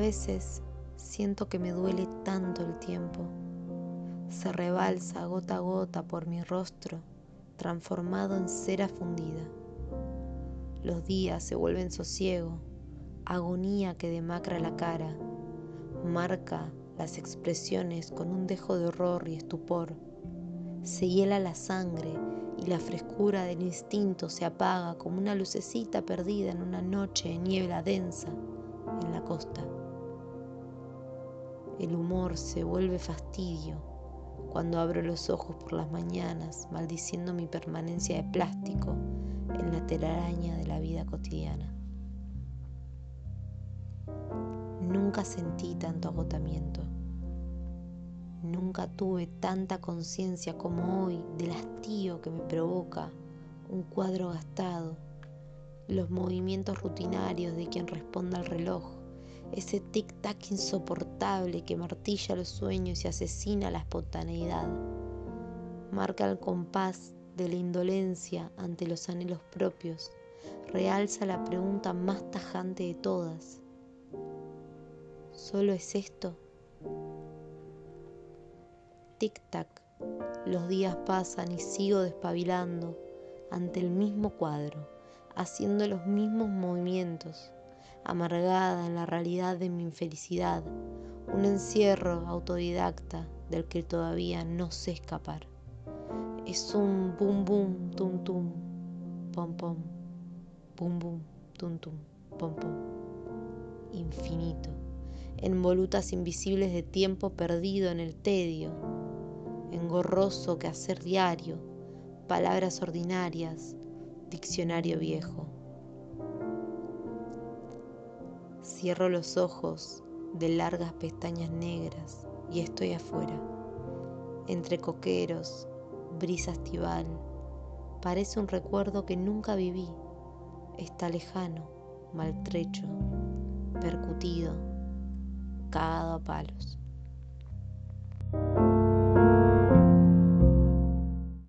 veces siento que me duele tanto el tiempo. Se rebalsa gota a gota por mi rostro, transformado en cera fundida. Los días se vuelven sosiego, agonía que demacra la cara, marca las expresiones con un dejo de horror y estupor. Se hiela la sangre y la frescura del instinto se apaga como una lucecita perdida en una noche de niebla densa en la costa. El humor se vuelve fastidio cuando abro los ojos por las mañanas maldiciendo mi permanencia de plástico en la telaraña de la vida cotidiana. Nunca sentí tanto agotamiento. Nunca tuve tanta conciencia como hoy del hastío que me provoca un cuadro gastado, los movimientos rutinarios de quien responde al reloj, ese tic-tac insoportable que martilla los sueños y asesina la espontaneidad. Marca el compás de la indolencia ante los anhelos propios, realza la pregunta más tajante de todas. ¿Solo es esto? Tic-tac, los días pasan y sigo despabilando ante el mismo cuadro, haciendo los mismos movimientos, amargada en la realidad de mi infelicidad, un encierro autodidacta del que todavía no sé escapar. Es un bum bum tum tum, pom pom, bum bum tum tum, pom pom, infinito, en volutas invisibles de tiempo perdido en el tedio, engorroso quehacer diario, palabras ordinarias, diccionario viejo. Cierro los ojos de largas pestañas negras y estoy afuera, entre coqueros, brisa estival. Parece un recuerdo que nunca viví. Está lejano, maltrecho, percutido, cagado a palos.